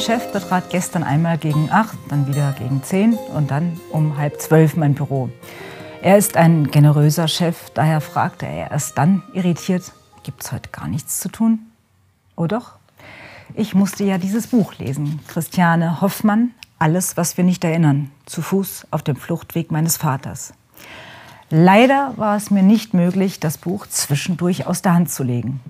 Mein Chef betrat gestern einmal gegen acht, dann wieder gegen zehn und dann um halb zwölf mein Büro. Er ist ein generöser Chef, daher fragte er erst dann irritiert, gibt's heute gar nichts zu tun? Oh doch, ich musste ja dieses Buch lesen, Christiane Hoffmann, Alles, was wir nicht erinnern, zu Fuß auf dem Fluchtweg meines Vaters. Leider war es mir nicht möglich, das Buch zwischendurch aus der Hand zu legen.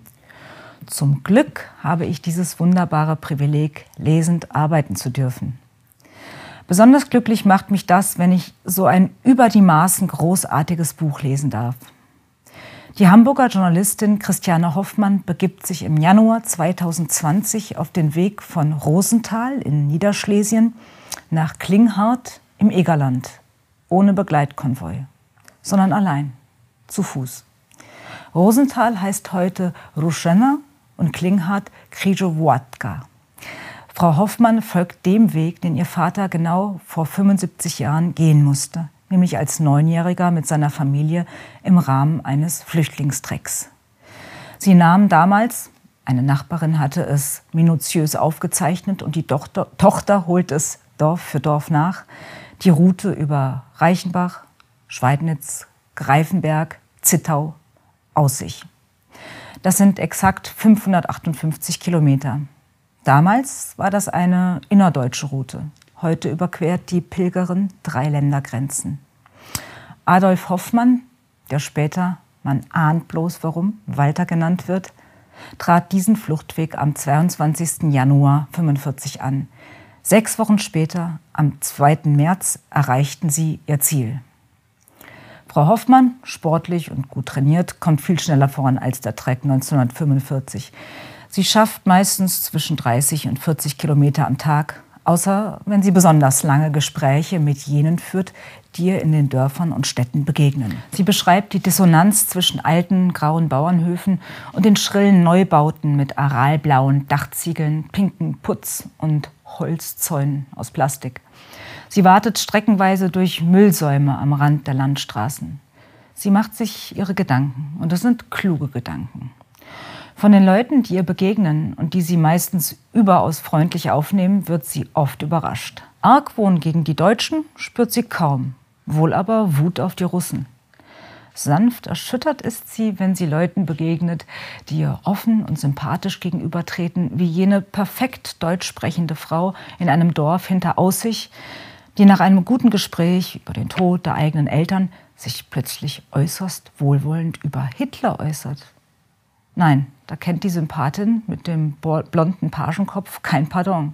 Zum Glück habe ich dieses wunderbare Privileg, lesend arbeiten zu dürfen. Besonders glücklich macht mich das, wenn ich so ein über die Maßen großartiges Buch lesen darf. Die Hamburger Journalistin Christiane Hoffmann begibt sich im Januar 2020 auf den Weg von Rosenthal in Niederschlesien nach Klinghardt im Egerland, ohne Begleitkonvoi, sondern allein, zu Fuß. Rosenthal heißt heute Ruschena und Klinghardt Krijowatka. Frau Hoffmann folgt dem Weg, den ihr Vater genau vor 75 Jahren gehen musste, nämlich als Neunjähriger mit seiner Familie im Rahmen eines Flüchtlingstrecks. Sie nahmen damals, eine Nachbarin hatte es minutiös aufgezeichnet und die Tochter, Tochter holt es Dorf für Dorf nach, die Route über Reichenbach, Schweidnitz, Greifenberg, Zittau, Aussich. Das sind exakt 558 Kilometer. Damals war das eine innerdeutsche Route. Heute überquert die Pilgerin drei Ländergrenzen. Adolf Hoffmann, der später, man ahnt bloß warum, Walter genannt wird, trat diesen Fluchtweg am 22. Januar 1945 an. Sechs Wochen später, am 2. März, erreichten sie ihr Ziel. Frau Hoffmann, sportlich und gut trainiert, kommt viel schneller voran als der Trek 1945. Sie schafft meistens zwischen 30 und 40 Kilometer am Tag, außer wenn sie besonders lange Gespräche mit jenen führt, die ihr in den Dörfern und Städten begegnen. Sie beschreibt die Dissonanz zwischen alten, grauen Bauernhöfen und den schrillen Neubauten mit aralblauen Dachziegeln, pinken Putz und Holzzäunen aus Plastik. Sie wartet streckenweise durch Müllsäume am Rand der Landstraßen. Sie macht sich ihre Gedanken und es sind kluge Gedanken. Von den Leuten, die ihr begegnen und die sie meistens überaus freundlich aufnehmen, wird sie oft überrascht. Argwohn gegen die Deutschen spürt sie kaum, wohl aber Wut auf die Russen. Sanft erschüttert ist sie, wenn sie Leuten begegnet, die ihr offen und sympathisch gegenübertreten, wie jene perfekt deutsch sprechende Frau in einem Dorf hinter Aussich, die nach einem guten Gespräch über den Tod der eigenen Eltern sich plötzlich äußerst wohlwollend über Hitler äußert. Nein, da kennt die Sympathin mit dem blonden Pagenkopf kein Pardon.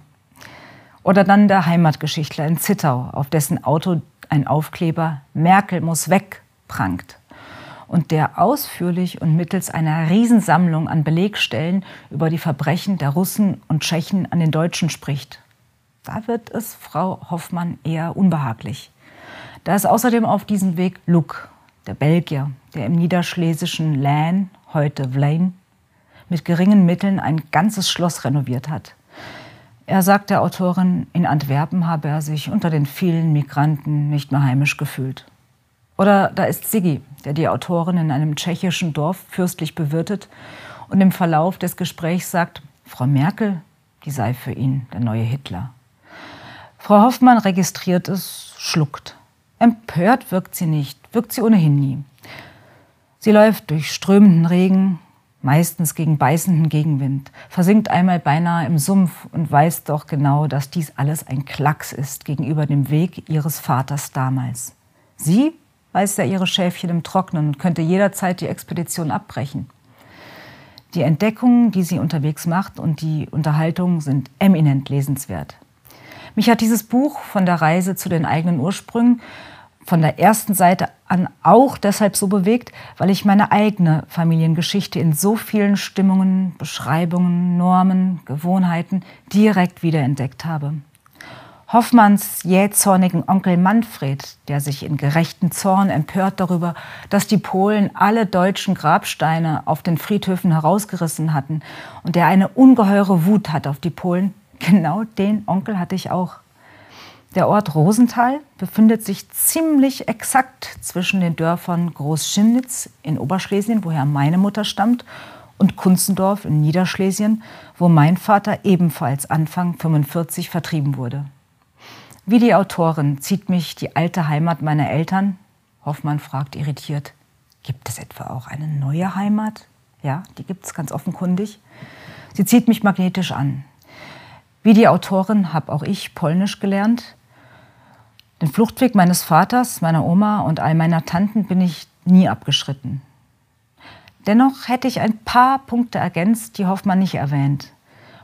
Oder dann der Heimatgeschichtler in Zittau, auf dessen Auto ein Aufkleber Merkel muss weg prangt und der ausführlich und mittels einer Riesensammlung an Belegstellen über die Verbrechen der Russen und Tschechen an den Deutschen spricht. Da wird es Frau Hoffmann eher unbehaglich. Da ist außerdem auf diesem Weg Luc, der Belgier, der im niederschlesischen Laen, heute Vlain, mit geringen Mitteln ein ganzes Schloss renoviert hat. Er sagt der Autorin, in Antwerpen habe er sich unter den vielen Migranten nicht mehr heimisch gefühlt. Oder da ist Siggi, der die Autorin in einem tschechischen Dorf fürstlich bewirtet und im Verlauf des Gesprächs sagt, Frau Merkel, die sei für ihn der neue Hitler. Frau Hoffmann registriert es, schluckt. Empört wirkt sie nicht, wirkt sie ohnehin nie. Sie läuft durch strömenden Regen, meistens gegen beißenden Gegenwind, versinkt einmal beinahe im Sumpf und weiß doch genau, dass dies alles ein Klacks ist gegenüber dem Weg ihres Vaters damals. Sie weiß ja ihre Schäfchen im Trocknen und könnte jederzeit die Expedition abbrechen. Die Entdeckungen, die sie unterwegs macht und die Unterhaltungen sind eminent lesenswert. Mich hat dieses Buch von der Reise zu den eigenen Ursprüngen von der ersten Seite an auch deshalb so bewegt, weil ich meine eigene Familiengeschichte in so vielen Stimmungen, Beschreibungen, Normen, Gewohnheiten direkt wiederentdeckt habe. Hoffmanns jähzornigen Onkel Manfred, der sich in gerechten Zorn empört darüber, dass die Polen alle deutschen Grabsteine auf den Friedhöfen herausgerissen hatten und der eine ungeheure Wut hat auf die Polen, Genau den Onkel hatte ich auch. Der Ort Rosenthal befindet sich ziemlich exakt zwischen den Dörfern Großschimnitz in Oberschlesien, woher meine Mutter stammt, und Kunzendorf in Niederschlesien, wo mein Vater ebenfalls Anfang 45 vertrieben wurde. Wie die Autorin zieht mich die alte Heimat meiner Eltern, Hoffmann fragt irritiert, gibt es etwa auch eine neue Heimat? Ja, die gibt es ganz offenkundig. Sie zieht mich magnetisch an. Wie die Autorin habe auch ich Polnisch gelernt. Den Fluchtweg meines Vaters, meiner Oma und all meiner Tanten bin ich nie abgeschritten. Dennoch hätte ich ein paar Punkte ergänzt, die Hoffmann nicht erwähnt.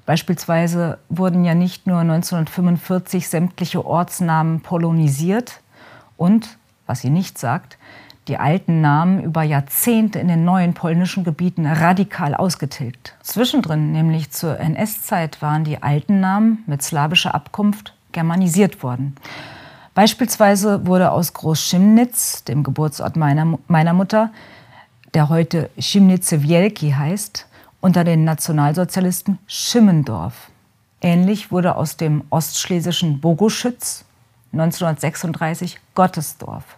Beispielsweise wurden ja nicht nur 1945 sämtliche Ortsnamen polonisiert und, was sie nicht sagt, die alten Namen über Jahrzehnte in den neuen polnischen Gebieten radikal ausgetilgt. Zwischendrin, nämlich zur NS-Zeit, waren die alten Namen mit slawischer Abkunft germanisiert worden. Beispielsweise wurde aus Großschimnitz, dem Geburtsort meiner, meiner Mutter, der heute Chimnice Wielki heißt, unter den Nationalsozialisten Schimmendorf. Ähnlich wurde aus dem ostschlesischen Bogoschütz 1936 Gottesdorf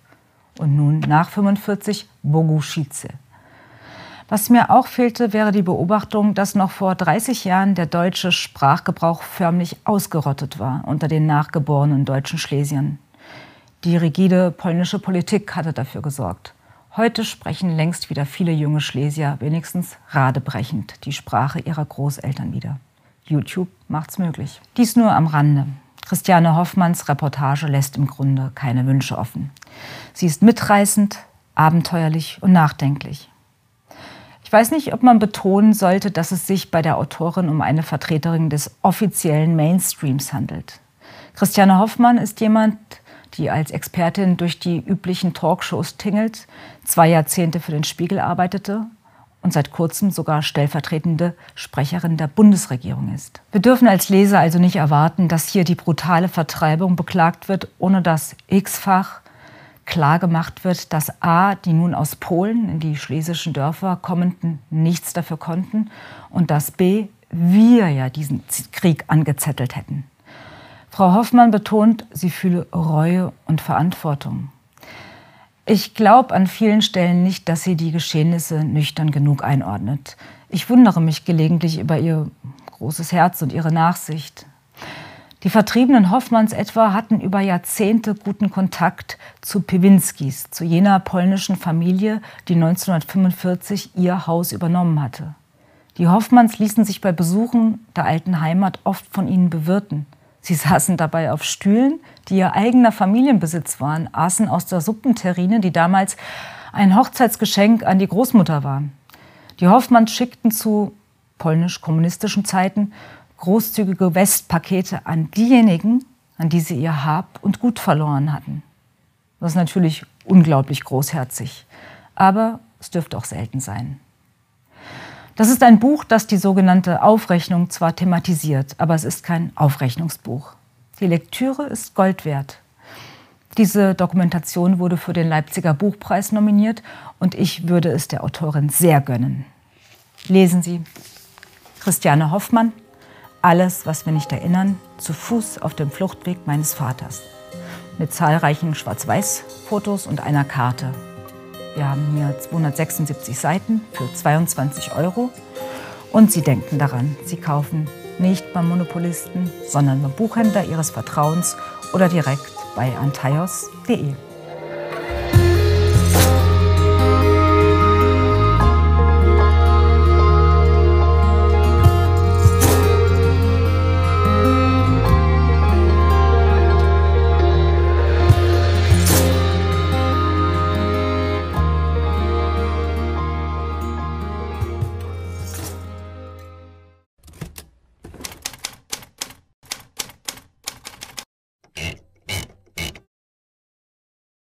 und nun nach 45 Boguschice. Was mir auch fehlte, wäre die Beobachtung, dass noch vor 30 Jahren der deutsche Sprachgebrauch förmlich ausgerottet war unter den nachgeborenen deutschen Schlesiern. Die rigide polnische Politik hatte dafür gesorgt. Heute sprechen längst wieder viele junge Schlesier wenigstens radebrechend die Sprache ihrer Großeltern wieder. YouTube macht's möglich. Dies nur am Rande. Christiane Hoffmanns Reportage lässt im Grunde keine Wünsche offen. Sie ist mitreißend, abenteuerlich und nachdenklich. Ich weiß nicht, ob man betonen sollte, dass es sich bei der Autorin um eine Vertreterin des offiziellen Mainstreams handelt. Christiane Hoffmann ist jemand, die als Expertin durch die üblichen Talkshows tingelt, zwei Jahrzehnte für den Spiegel arbeitete und seit kurzem sogar stellvertretende Sprecherin der Bundesregierung ist. Wir dürfen als Leser also nicht erwarten, dass hier die brutale Vertreibung beklagt wird, ohne dass x-fach klargemacht wird, dass a. die nun aus Polen in die schlesischen Dörfer kommenden nichts dafür konnten und dass b. wir ja diesen Krieg angezettelt hätten. Frau Hoffmann betont, sie fühle Reue und Verantwortung. Ich glaube an vielen Stellen nicht, dass sie die Geschehnisse nüchtern genug einordnet. Ich wundere mich gelegentlich über ihr großes Herz und ihre Nachsicht. Die vertriebenen Hoffmanns etwa hatten über Jahrzehnte guten Kontakt zu Piwinskis, zu jener polnischen Familie, die 1945 ihr Haus übernommen hatte. Die Hoffmanns ließen sich bei Besuchen der alten Heimat oft von ihnen bewirten. Sie saßen dabei auf Stühlen, die ihr eigener Familienbesitz waren, aßen aus der Suppenterrine, die damals ein Hochzeitsgeschenk an die Großmutter war. Die Hoffmanns schickten zu polnisch-kommunistischen Zeiten großzügige Westpakete an diejenigen, an die sie ihr Hab und Gut verloren hatten. Das ist natürlich unglaublich großherzig, aber es dürfte auch selten sein. Das ist ein Buch, das die sogenannte Aufrechnung zwar thematisiert, aber es ist kein Aufrechnungsbuch. Die Lektüre ist Gold wert. Diese Dokumentation wurde für den Leipziger Buchpreis nominiert und ich würde es der Autorin sehr gönnen. Lesen Sie Christiane Hoffmann, Alles, was wir nicht erinnern, zu Fuß auf dem Fluchtweg meines Vaters. Mit zahlreichen Schwarz-Weiß-Fotos und einer Karte. Wir haben hier 276 Seiten für 22 Euro. Und Sie denken daran, Sie kaufen nicht beim Monopolisten, sondern beim Buchhändler Ihres Vertrauens oder direkt bei antaios.de.